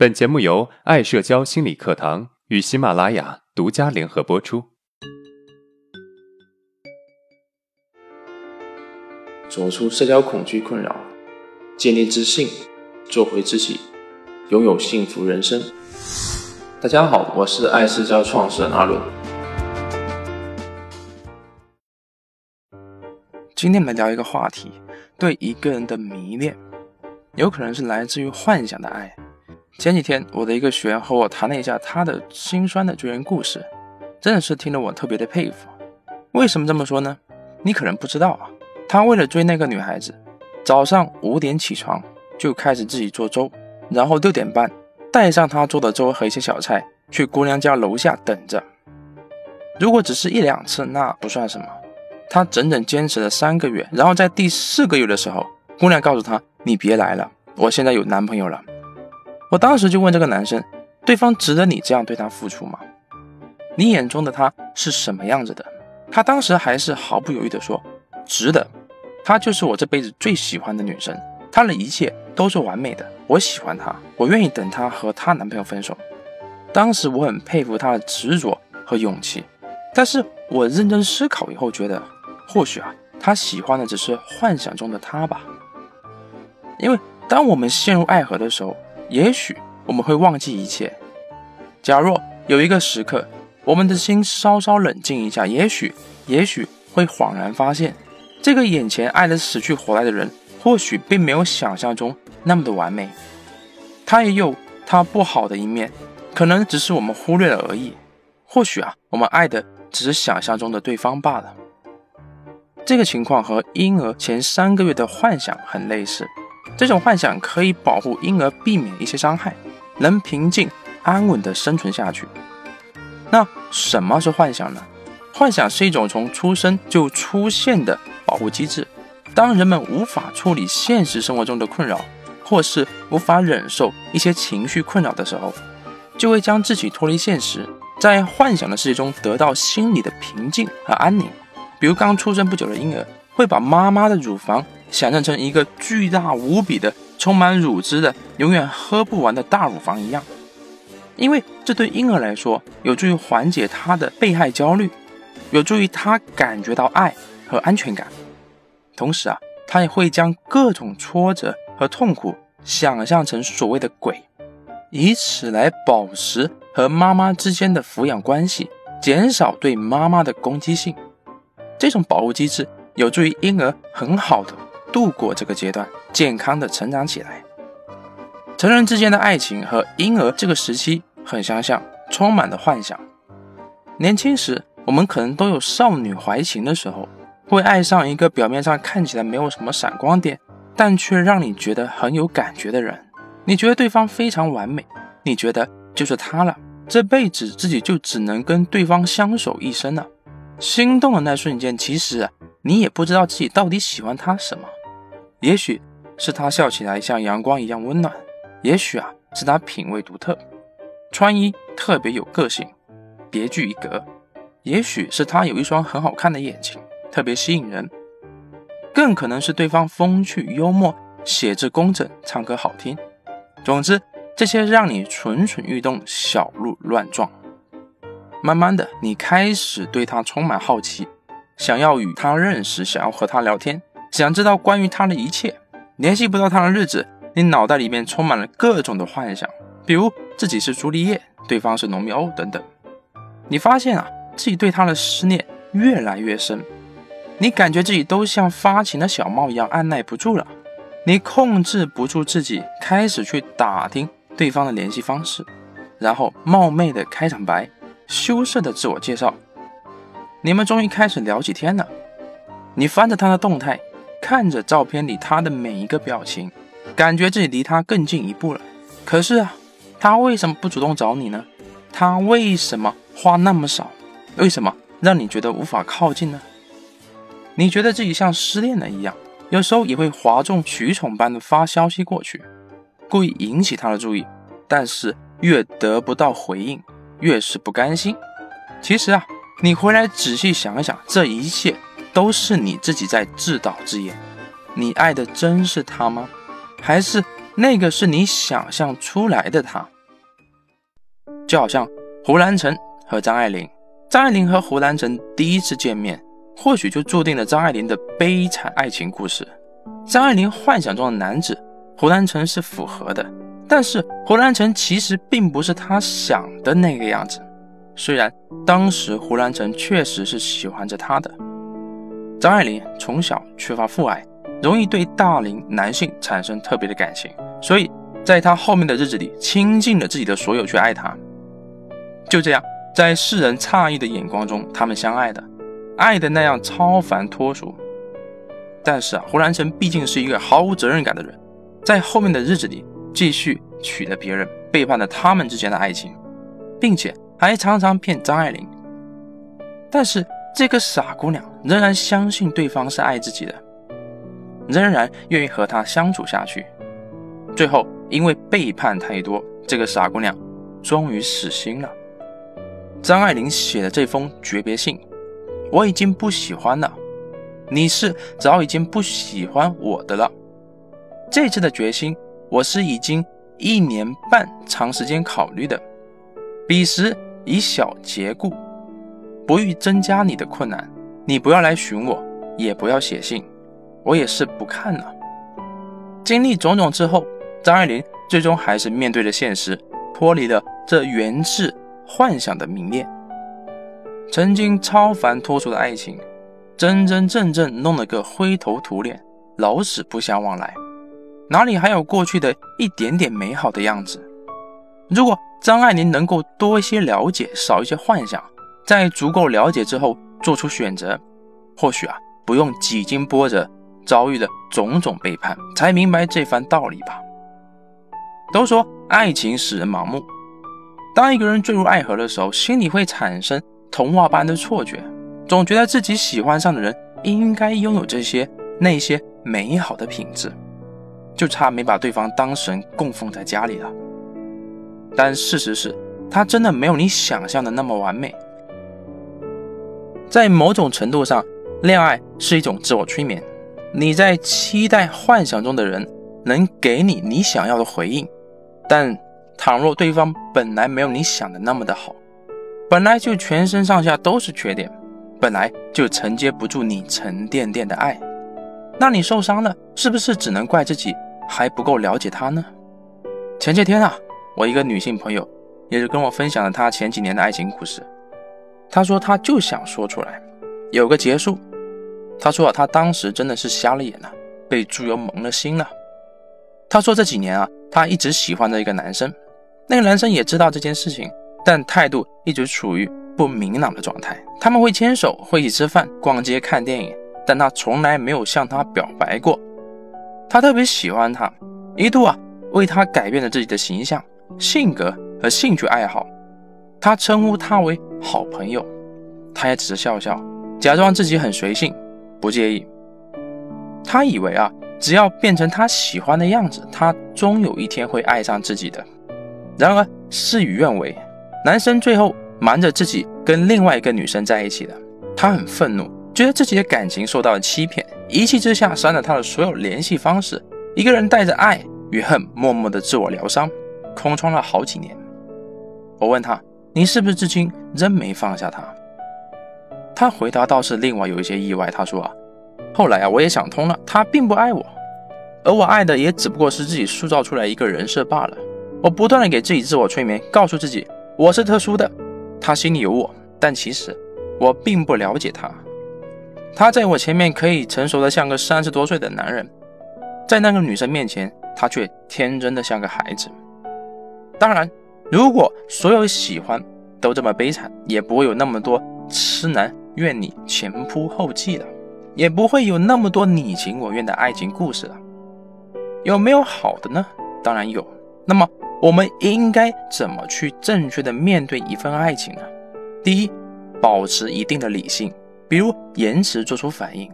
本节目由爱社交心理课堂与喜马拉雅独家联合播出。走出社交恐惧困扰，建立自信，做回自己，拥有幸福人生。大家好，我是爱社交创始人阿伦。今天来聊一个话题：对一个人的迷恋，有可能是来自于幻想的爱。前几天，我的一个学员和我谈了一下他的心酸的追人故事，真的是听得我特别的佩服。为什么这么说呢？你可能不知道啊，他为了追那个女孩子，早上五点起床就开始自己做粥，然后六点半带上他做的粥和一些小菜去姑娘家楼下等着。如果只是一两次，那不算什么。他整整坚持了三个月，然后在第四个月的时候，姑娘告诉他：“你别来了，我现在有男朋友了。”我当时就问这个男生：“对方值得你这样对他付出吗？你眼中的他是什么样子的？”他当时还是毫不犹豫地说：“值得，她就是我这辈子最喜欢的女生，她的一切都是完美的，我喜欢她，我愿意等她和她男朋友分手。”当时我很佩服她的执着和勇气，但是我认真思考以后觉得。或许啊，她喜欢的只是幻想中的他吧。因为当我们陷入爱河的时候，也许我们会忘记一切。假若有一个时刻，我们的心稍稍冷静一下，也许，也许会恍然发现，这个眼前爱得死去活来的人，或许并没有想象中那么的完美。他也有他不好的一面，可能只是我们忽略了而已。或许啊，我们爱的只是想象中的对方罢了。这个情况和婴儿前三个月的幻想很类似，这种幻想可以保护婴儿避免一些伤害，能平静安稳地生存下去。那什么是幻想呢？幻想是一种从出生就出现的保护机制。当人们无法处理现实生活中的困扰，或是无法忍受一些情绪困扰的时候，就会将自己脱离现实，在幻想的世界中得到心理的平静和安宁。比如刚出生不久的婴儿，会把妈妈的乳房想象成一个巨大无比的、充满乳汁的、永远喝不完的大乳房一样，因为这对婴儿来说有助于缓解他的被害焦虑，有助于他感觉到爱和安全感。同时啊，他也会将各种挫折和痛苦想象成所谓的鬼，以此来保持和妈妈之间的抚养关系，减少对妈妈的攻击性。这种保护机制有助于婴儿很好的度过这个阶段，健康的成长起来。成人之间的爱情和婴儿这个时期很相像，充满了幻想。年轻时，我们可能都有少女怀情的时候，会爱上一个表面上看起来没有什么闪光点，但却让你觉得很有感觉的人。你觉得对方非常完美，你觉得就是他了，这辈子自己就只能跟对方相守一生了。心动的那瞬间，其实你也不知道自己到底喜欢他什么。也许是他笑起来像阳光一样温暖，也许啊是他品味独特，穿衣特别有个性，别具一格。也许是他有一双很好看的眼睛，特别吸引人。更可能是对方风趣幽默，写字工整，唱歌好听。总之，这些让你蠢蠢欲动，小鹿乱撞。慢慢的，你开始对他充满好奇，想要与他认识，想要和他聊天，想知道关于他的一切。联系不到他的日子，你脑袋里面充满了各种的幻想，比如自己是朱丽叶，对方是罗密欧等等。你发现啊，自己对他的思念越来越深，你感觉自己都像发情的小猫一样按耐不住了，你控制不住自己，开始去打听对方的联系方式，然后冒昧的开场白。羞涩的自我介绍，你们终于开始聊起天了。你翻着他的动态，看着照片里他的每一个表情，感觉自己离他更近一步了。可是啊，他为什么不主动找你呢？他为什么话那么少？为什么让你觉得无法靠近呢？你觉得自己像失恋了一样，有时候也会哗众取宠般的发消息过去，故意引起他的注意，但是越得不到回应。越是不甘心。其实啊，你回来仔细想一想，这一切都是你自己在自导自演。你爱的真是他吗？还是那个是你想象出来的他。就好像胡兰成和张爱玲，张爱玲和胡兰成第一次见面，或许就注定了张爱玲的悲惨爱情故事。张爱玲幻想中的男子，胡兰成是符合的，但是胡兰成其实并不是她想的那个样子。虽然当时胡兰成确实是喜欢着她的，张爱玲从小缺乏父爱，容易对大龄男性产生特别的感情，所以在她后面的日子里倾尽了自己的所有去爱他。就这样，在世人诧异的眼光中，他们相爱的，爱的那样超凡脱俗。但是啊，胡兰成毕竟是一个毫无责任感的人，在后面的日子里继续娶了别人，背叛了他们之间的爱情，并且还常常骗张爱玲。但是这个傻姑娘仍然相信对方是爱自己的，仍然愿意和他相处下去。最后因为背叛太多，这个傻姑娘终于死心了。张爱玲写的这封诀别信，我已经不喜欢了。你是早已经不喜欢我的了。这次的决心，我是已经一年半长时间考虑的。彼时以小结故，不欲增加你的困难。你不要来寻我，也不要写信，我也是不看了。经历种种之后，张爱玲最终还是面对了现实，脱离了这源自幻想的迷恋，曾经超凡脱俗的爱情。真真正正弄了个灰头土脸，老死不相往来，哪里还有过去的一点点美好的样子？如果张爱玲能够多一些了解，少一些幻想，在足够了解之后做出选择，或许啊，不用几经波折，遭遇了种种背叛，才明白这番道理吧。都说爱情使人盲目，当一个人坠入爱河的时候，心里会产生童话般的错觉。总觉得自己喜欢上的人应该拥有这些那些美好的品质，就差没把对方当神供奉在家里了。但事实是，他真的没有你想象的那么完美。在某种程度上，恋爱是一种自我催眠。你在期待幻想中的人能给你你想要的回应，但倘若对方本来没有你想的那么的好，本来就全身上下都是缺点。本来就承接不住你沉甸甸的爱，那你受伤了，是不是只能怪自己还不够了解他呢？前些天啊，我一个女性朋友也是跟我分享了她前几年的爱情故事。她说她就想说出来，有个结束。她说啊，她当时真的是瞎了眼了，被猪油蒙了心了。她说这几年啊，她一直喜欢着一个男生，那个男生也知道这件事情，但态度一直处于。不明朗的状态，他们会牵手，会一起吃饭、逛街、看电影，但他从来没有向她表白过。他特别喜欢他，一度啊为他改变了自己的形象、性格和兴趣爱好。他称呼他为好朋友，他也只是笑笑，假装自己很随性，不介意。他以为啊，只要变成他喜欢的样子，他终有一天会爱上自己的。然而事与愿违，男生最后。瞒着自己跟另外一个女生在一起了，他很愤怒，觉得自己的感情受到了欺骗，一气之下删了他的所有联系方式，一个人带着爱与恨，默默的自我疗伤，空窗了好几年。我问他：“你是不是至今仍没放下他？”他回答倒是另外有一些意外。他说：“啊，后来啊，我也想通了，他并不爱我，而我爱的也只不过是自己塑造出来一个人设罢了。我不断的给自己自我催眠，告诉自己我是特殊的。”他心里有我，但其实我并不了解他。他在我前面可以成熟的像个三十多岁的男人，在那个女生面前，他却天真的像个孩子。当然，如果所有喜欢都这么悲惨，也不会有那么多痴男怨女前仆后继了，也不会有那么多你情我愿的爱情故事了。有没有好的呢？当然有。那么。我们应该怎么去正确的面对一份爱情呢？第一，保持一定的理性，比如延迟做出反应。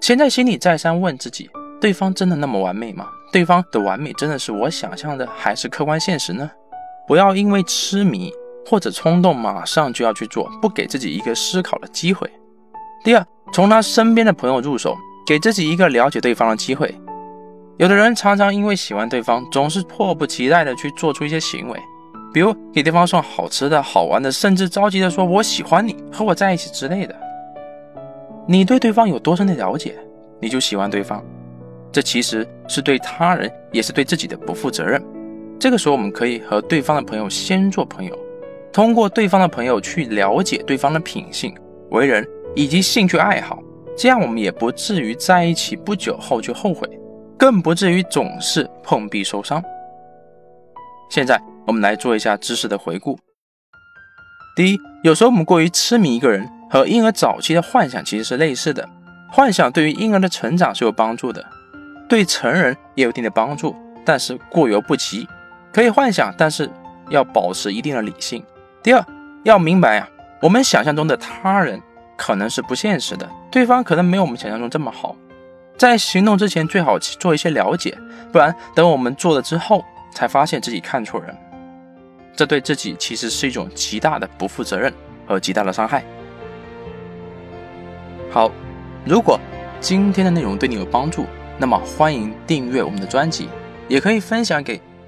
先在心里再三问自己：对方真的那么完美吗？对方的完美真的是我想象的，还是客观现实呢？不要因为痴迷或者冲动，马上就要去做，不给自己一个思考的机会。第二，从他身边的朋友入手，给自己一个了解对方的机会。有的人常常因为喜欢对方，总是迫不及待的去做出一些行为，比如给对方送好吃的、好玩的，甚至着急的说“我喜欢你，和我在一起”之类的。你对对方有多深的了解，你就喜欢对方，这其实是对他人也是对自己的不负责任。这个时候，我们可以和对方的朋友先做朋友，通过对方的朋友去了解对方的品性、为人以及兴趣爱好，这样我们也不至于在一起不久后就后悔，更不至于总是碰壁受伤。现在我们来做一下知识的回顾。第一，有时候我们过于痴迷一个人。和婴儿早期的幻想其实是类似的，幻想对于婴儿的成长是有帮助的，对成人也有一定的帮助，但是过犹不及。可以幻想，但是要保持一定的理性。第二，要明白呀，我们想象中的他人可能是不现实的，对方可能没有我们想象中这么好。在行动之前，最好去做一些了解，不然等我们做了之后，才发现自己看错人，这对自己其实是一种极大的不负责任和极大的伤害。好，如果今天的内容对你有帮助，那么欢迎订阅我们的专辑，也可以分享给